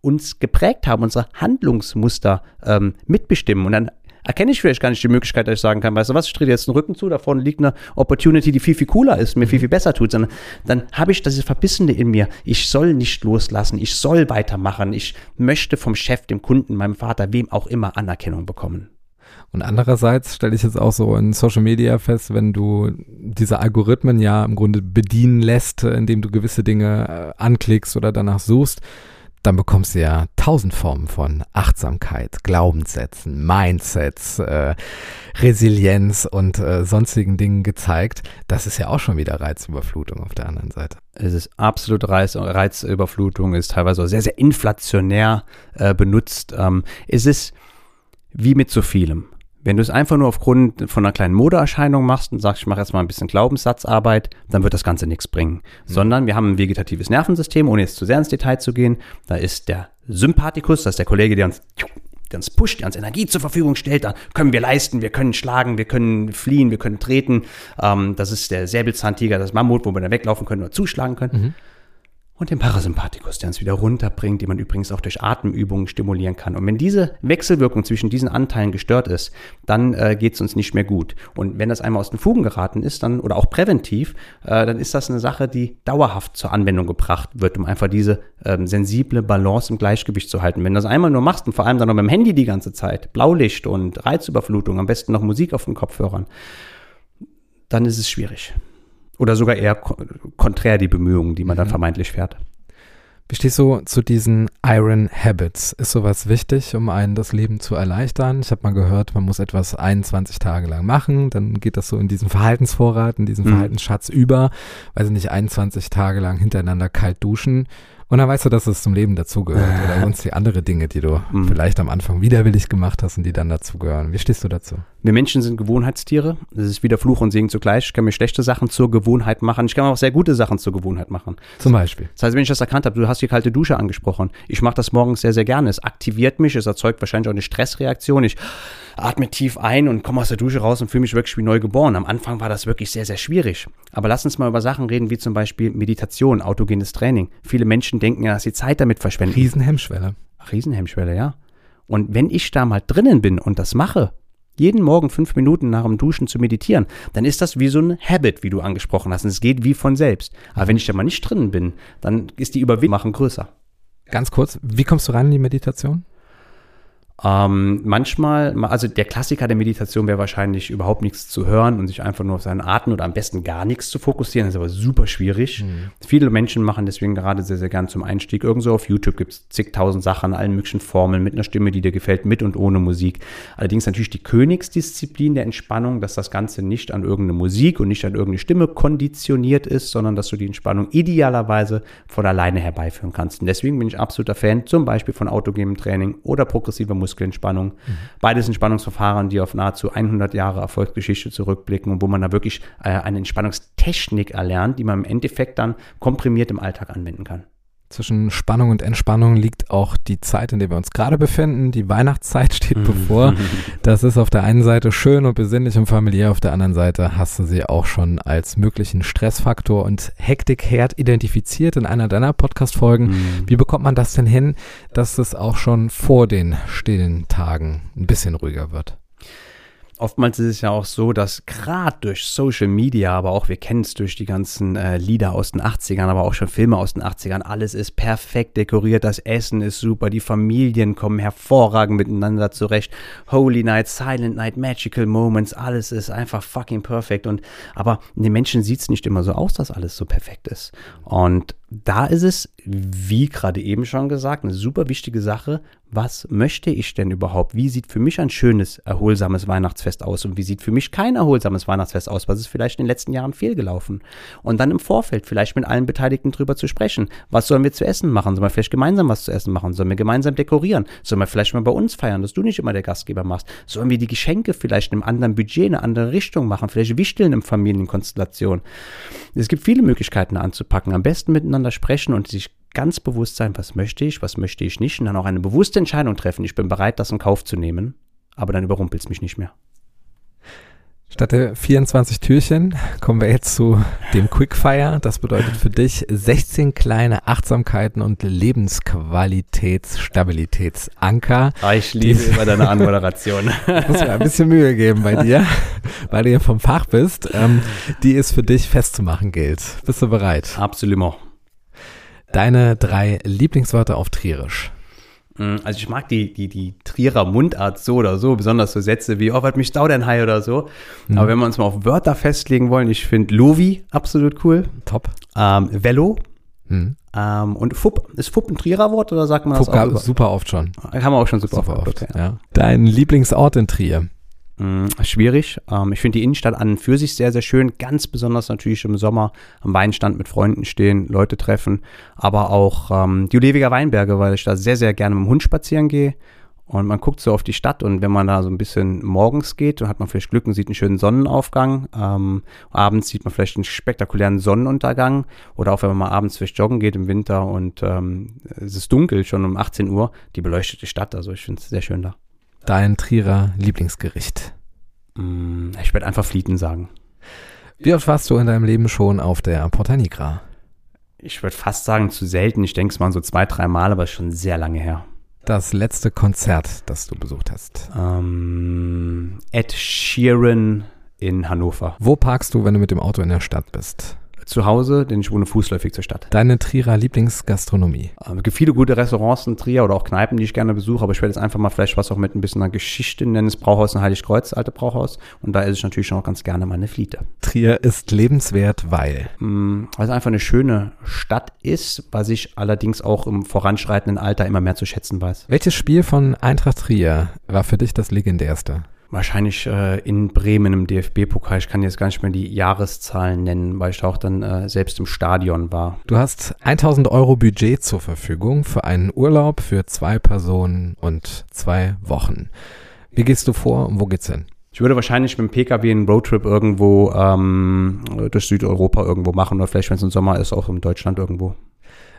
uns geprägt haben, unsere Handlungsmuster ähm, mitbestimmen. Und dann erkenne ich vielleicht gar nicht die Möglichkeit, dass ich sagen kann, weißt du was, ich drehe jetzt den Rücken zu, da vorne liegt eine Opportunity, die viel, viel cooler ist, mir viel, viel besser tut, sondern dann habe ich das Verbissende in mir. Ich soll nicht loslassen, ich soll weitermachen, ich möchte vom Chef, dem Kunden, meinem Vater, wem auch immer Anerkennung bekommen. Und andererseits stelle ich jetzt auch so in Social Media fest, wenn du diese Algorithmen ja im Grunde bedienen lässt, indem du gewisse Dinge äh, anklickst oder danach suchst, dann bekommst du ja tausend Formen von Achtsamkeit, Glaubenssätzen, Mindsets, äh, Resilienz und äh, sonstigen Dingen gezeigt. Das ist ja auch schon wieder Reizüberflutung auf der anderen Seite. Es ist absolut Reiz, Reizüberflutung, ist teilweise auch sehr, sehr inflationär äh, benutzt. Ähm, es ist wie mit so vielem. Wenn du es einfach nur aufgrund von einer kleinen Modeerscheinung machst und sagst, ich mache jetzt mal ein bisschen Glaubenssatzarbeit, dann wird das Ganze nichts bringen. Mhm. Sondern wir haben ein vegetatives Nervensystem, ohne jetzt zu sehr ins Detail zu gehen. Da ist der Sympathikus, das ist der Kollege, der uns, der uns pusht, der uns Energie zur Verfügung stellt. Da können wir leisten, wir können schlagen, wir können fliehen, wir können treten. Ähm, das ist der Säbelzahntiger, das Mammut, wo wir dann weglaufen können oder zuschlagen können. Mhm und den Parasympathikus, der uns wieder runterbringt, den man übrigens auch durch Atemübungen stimulieren kann. Und wenn diese Wechselwirkung zwischen diesen Anteilen gestört ist, dann äh, geht es uns nicht mehr gut. Und wenn das einmal aus den Fugen geraten ist, dann oder auch präventiv, äh, dann ist das eine Sache, die dauerhaft zur Anwendung gebracht wird, um einfach diese ähm, sensible Balance im Gleichgewicht zu halten. Wenn du das einmal nur machst und vor allem dann noch mit dem Handy die ganze Zeit, Blaulicht und Reizüberflutung, am besten noch Musik auf den Kopfhörern, dann ist es schwierig. Oder sogar eher konträr die Bemühungen, die man mhm. dann vermeintlich fährt. Wie stehst du zu diesen Iron Habits? Ist sowas wichtig, um einen das Leben zu erleichtern? Ich habe mal gehört, man muss etwas 21 Tage lang machen, dann geht das so in diesen Verhaltensvorrat, in diesen mhm. Verhaltensschatz über. Weiß ich nicht, 21 Tage lang hintereinander kalt duschen und dann weißt du, dass es zum Leben dazugehört oder [laughs] sonst die andere Dinge, die du mhm. vielleicht am Anfang widerwillig gemacht hast und die dann dazugehören. Wie stehst du dazu? Wir Menschen sind Gewohnheitstiere. Das ist wieder Fluch und Segen zugleich. Ich kann mir schlechte Sachen zur Gewohnheit machen. Ich kann auch sehr gute Sachen zur Gewohnheit machen. Zum Beispiel. Das heißt, wenn ich das erkannt habe, du hast die kalte Dusche angesprochen. Ich mache das morgens sehr, sehr gerne. Es aktiviert mich, es erzeugt wahrscheinlich auch eine Stressreaktion. Ich atme tief ein und komme aus der Dusche raus und fühle mich wirklich wie neu geboren. Am Anfang war das wirklich sehr, sehr schwierig. Aber lass uns mal über Sachen reden, wie zum Beispiel Meditation, autogenes Training. Viele Menschen denken ja, dass sie Zeit damit verschwenden. Riesenhemmschwelle. Riesenhemmschwelle, ja. Und wenn ich da mal drinnen bin und das mache, jeden Morgen fünf Minuten nach dem Duschen zu meditieren, dann ist das wie so ein Habit, wie du angesprochen hast. Und es geht wie von selbst. Aber wenn ich da mal nicht drinnen bin, dann ist die Überwindung größer. Ganz kurz, wie kommst du rein in die Meditation? Ähm, manchmal, also der Klassiker der Meditation wäre wahrscheinlich überhaupt nichts zu hören und sich einfach nur auf seinen Atem oder am besten gar nichts zu fokussieren. Das ist aber super schwierig. Mhm. Viele Menschen machen deswegen gerade sehr, sehr gern zum Einstieg. Irgendwo auf YouTube gibt es zigtausend Sachen, allen möglichen Formeln, mit einer Stimme, die dir gefällt, mit und ohne Musik. Allerdings natürlich die Königsdisziplin der Entspannung, dass das Ganze nicht an irgendeine Musik und nicht an irgendeine Stimme konditioniert ist, sondern dass du die Entspannung idealerweise von alleine herbeiführen kannst. Und deswegen bin ich absoluter Fan zum Beispiel von autogenem Training oder progressiver Musik Muskelentspannung. Mhm. Beides Entspannungsverfahren, die auf nahezu 100 Jahre Erfolgsgeschichte zurückblicken und wo man da wirklich äh, eine Entspannungstechnik erlernt, die man im Endeffekt dann komprimiert im Alltag anwenden kann. Zwischen Spannung und Entspannung liegt auch die Zeit, in der wir uns gerade befinden. Die Weihnachtszeit [laughs] steht mhm. bevor. [laughs] Das ist auf der einen Seite schön und besinnlich und familiär, auf der anderen Seite hast du sie auch schon als möglichen Stressfaktor und Hektikherd identifiziert in einer deiner Podcast-Folgen. Mhm. Wie bekommt man das denn hin, dass es auch schon vor den stillen Tagen ein bisschen ruhiger wird? Oftmals ist es ja auch so, dass gerade durch Social Media, aber auch wir kennen es durch die ganzen äh, Lieder aus den 80ern, aber auch schon Filme aus den 80ern, alles ist perfekt dekoriert, das Essen ist super, die Familien kommen hervorragend miteinander zurecht. Holy Night, Silent Night, Magical Moments, alles ist einfach fucking perfekt. Und aber den Menschen sieht es nicht immer so aus, dass alles so perfekt ist. Und da ist es, wie gerade eben schon gesagt, eine super wichtige Sache. Was möchte ich denn überhaupt? Wie sieht für mich ein schönes, erholsames Weihnachtsfest aus? Und wie sieht für mich kein erholsames Weihnachtsfest aus? Was ist vielleicht in den letzten Jahren fehlgelaufen? Und dann im Vorfeld vielleicht mit allen Beteiligten drüber zu sprechen. Was sollen wir zu essen machen? Sollen wir vielleicht gemeinsam was zu essen machen? Sollen wir gemeinsam dekorieren? Sollen wir vielleicht mal bei uns feiern, dass du nicht immer der Gastgeber machst? Sollen wir die Geschenke vielleicht in einem anderen Budget, in eine andere Richtung machen? Vielleicht wichteln in Familienkonstellation? Es gibt viele Möglichkeiten anzupacken. Am besten miteinander miteinander sprechen und sich ganz bewusst sein, was möchte ich, was möchte ich nicht und dann auch eine bewusste Entscheidung treffen. Ich bin bereit, das in Kauf zu nehmen, aber dann überrumpelt es mich nicht mehr. Statt der 24 Türchen kommen wir jetzt zu dem Quickfire. Das bedeutet für dich 16 kleine Achtsamkeiten und Lebensqualitätsstabilitätsanker. Ah, ich liebe immer deine Anmoderation. [laughs] muss mir ein bisschen Mühe geben bei dir, weil du ja vom Fach bist, ähm, die es für dich festzumachen gilt. Bist du bereit? Absolut. Deine drei Lieblingswörter auf Trierisch. Mm, also ich mag die, die, die Trierer Mundart so oder so, besonders so Sätze wie, oh, was mich stau denn high oder so. Mhm. Aber wenn wir uns mal auf Wörter festlegen wollen, ich finde Lovi absolut cool. Top. Ähm, Velo. Mhm. Ähm, und Fupp, ist Fupp ein Trierer Wort oder sagt man Fupp das auch? super oft schon. Haben wir auch schon super, super oft. oft okay. ja. Dein Lieblingsort in Trier? Mm, schwierig. Ähm, ich finde die Innenstadt an und für sich sehr, sehr schön. Ganz besonders natürlich im Sommer am Weinstand mit Freunden stehen, Leute treffen. Aber auch ähm, die Ulewiger Weinberge, weil ich da sehr, sehr gerne mit dem Hund spazieren gehe. Und man guckt so auf die Stadt und wenn man da so ein bisschen morgens geht, dann hat man vielleicht Glück und sieht einen schönen Sonnenaufgang. Ähm, abends sieht man vielleicht einen spektakulären Sonnenuntergang. Oder auch wenn man mal abends vielleicht joggen geht im Winter und ähm, es ist dunkel, schon um 18 Uhr, die beleuchtete Stadt. Also ich finde es sehr schön da dein Trierer Lieblingsgericht? Mm, ich werde einfach Flieten sagen. Wie oft warst du in deinem Leben schon auf der Porta Nigra? Ich würde fast sagen, zu selten. Ich denke es mal so zwei, drei Mal, aber schon sehr lange her. Das letzte Konzert, das du besucht hast? Ähm, Ed Sheeran in Hannover. Wo parkst du, wenn du mit dem Auto in der Stadt bist? Zu Hause, denn ich wohne fußläufig zur Stadt. Deine Trierer Lieblingsgastronomie? Ähm, es gibt viele gute Restaurants in Trier oder auch Kneipen, die ich gerne besuche, aber ich werde jetzt einfach mal vielleicht was auch mit ein bisschen einer Geschichte nennen. Das Brauhaus in Heiligkreuz, alte Brauhaus. Und da esse ich natürlich schon auch ganz gerne meine Fliete. Trier ist lebenswert, weil? Mm, weil es einfach eine schöne Stadt ist, was ich allerdings auch im voranschreitenden Alter immer mehr zu schätzen weiß. Welches Spiel von Eintracht Trier war für dich das legendärste? Wahrscheinlich äh, in Bremen im DFB-Pokal. Ich kann jetzt gar nicht mehr die Jahreszahlen nennen, weil ich da auch dann äh, selbst im Stadion war. Du hast 1000 Euro Budget zur Verfügung für einen Urlaub für zwei Personen und zwei Wochen. Wie gehst du vor und wo geht's hin? Ich würde wahrscheinlich mit dem Pkw einen Roadtrip irgendwo ähm, durch Südeuropa irgendwo machen oder vielleicht, wenn es im Sommer ist, auch in Deutschland irgendwo.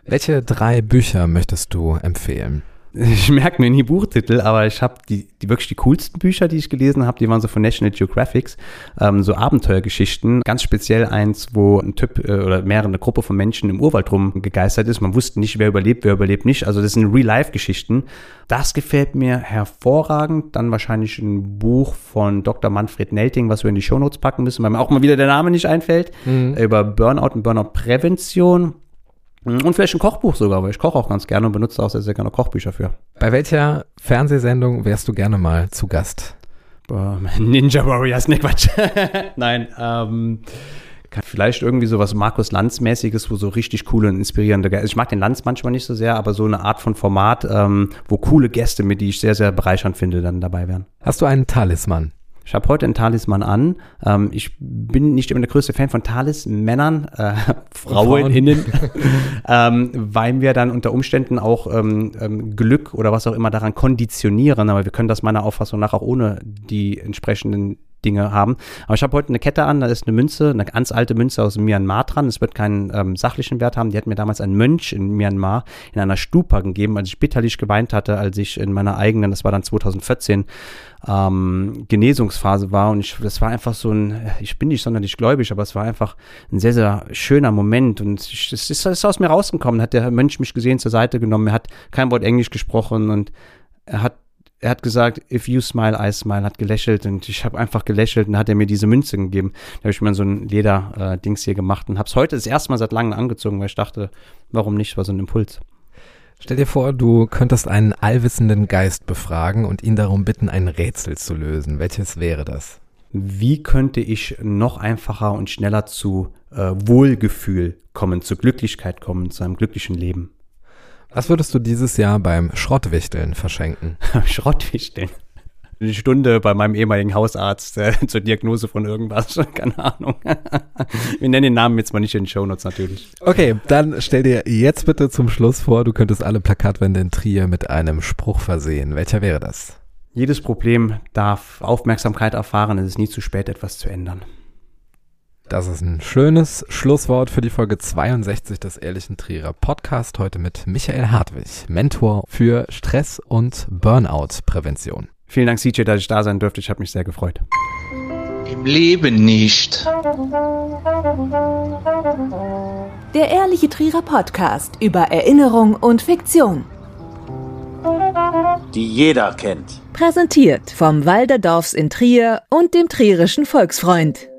Welche drei Bücher möchtest du empfehlen? Ich merke mir nie Buchtitel, aber ich habe die, die wirklich die coolsten Bücher, die ich gelesen habe, die waren so von National Geographics, ähm, so Abenteuergeschichten. Ganz speziell eins, wo ein Typ äh, oder mehrere eine Gruppe von Menschen im Urwald rumgegeistert ist. Man wusste nicht, wer überlebt, wer überlebt nicht. Also das sind Real-Life-Geschichten. Das gefällt mir hervorragend. Dann wahrscheinlich ein Buch von Dr. Manfred Nelting, was wir in die Shownotes packen müssen, weil mir auch mal wieder der Name nicht einfällt, mhm. über Burnout und Burnout-Prävention. Mhm. Und vielleicht ein Kochbuch sogar, weil ich koche auch ganz gerne und benutze auch sehr, sehr gerne Kochbücher für. Bei welcher Fernsehsendung wärst du gerne mal zu Gast? Ninja Warriors, ne Quatsch. [laughs] Nein, ähm, vielleicht irgendwie so was Markus Lanz-mäßiges, wo so richtig coole und inspirierende Gäste, ich mag den Lanz manchmal nicht so sehr, aber so eine Art von Format, ähm, wo coole Gäste, mit die ich sehr, sehr bereichernd finde, dann dabei wären. Hast du einen Talisman? Ich habe heute einen Talisman an. Ähm, ich bin nicht immer der größte Fan von Talismännern, äh, [laughs] Frauen innen, [laughs] ähm, weil wir dann unter Umständen auch ähm, ähm, Glück oder was auch immer daran konditionieren. Aber wir können das meiner Auffassung nach auch ohne die entsprechenden Dinge haben. Aber ich habe heute eine Kette an, da ist eine Münze, eine ganz alte Münze aus Myanmar dran. Es wird keinen ähm, sachlichen Wert haben. Die hat mir damals ein Mönch in Myanmar in einer Stupa gegeben, als ich bitterlich geweint hatte, als ich in meiner eigenen, das war dann 2014, ähm, Genesungsphase war. Und ich, das war einfach so ein, ich bin nicht sonderlich gläubig, aber es war einfach ein sehr, sehr schöner Moment. Und es ist, ist aus mir rausgekommen, hat der Mönch mich gesehen, zur Seite genommen. Er hat kein Wort Englisch gesprochen und er hat er hat gesagt, if you smile, I smile, hat gelächelt und ich habe einfach gelächelt und hat er mir diese Münze gegeben. Da habe ich mir so ein Leder-Dings äh, hier gemacht und habe es heute das erste Mal seit langem angezogen, weil ich dachte, warum nicht, war so ein Impuls. Stell dir vor, du könntest einen allwissenden Geist befragen und ihn darum bitten, ein Rätsel zu lösen. Welches wäre das? Wie könnte ich noch einfacher und schneller zu äh, Wohlgefühl kommen, zu Glücklichkeit kommen, zu einem glücklichen Leben? Was würdest du dieses Jahr beim Schrottwichteln verschenken? [laughs] Schrottwichteln? Eine Stunde bei meinem ehemaligen Hausarzt äh, [laughs] zur Diagnose von irgendwas. [laughs] Keine Ahnung. Wir nennen den Namen jetzt mal nicht in den Shownotes natürlich. Okay, dann stell dir jetzt bitte zum Schluss vor, du könntest alle Plakatwände in Trier mit einem Spruch versehen. Welcher wäre das? Jedes Problem darf Aufmerksamkeit erfahren. Es ist nie zu spät, etwas zu ändern. Das ist ein schönes Schlusswort für die Folge 62 des Ehrlichen Trierer Podcast. Heute mit Michael Hartwig, Mentor für Stress- und Burnout-Prävention. Vielen Dank, CJ, dass ich da sein durfte. Ich habe mich sehr gefreut. Im Leben nicht. Der Ehrliche Trierer Podcast über Erinnerung und Fiktion. Die jeder kennt. Präsentiert vom Walderdorfs in Trier und dem Trierischen Volksfreund.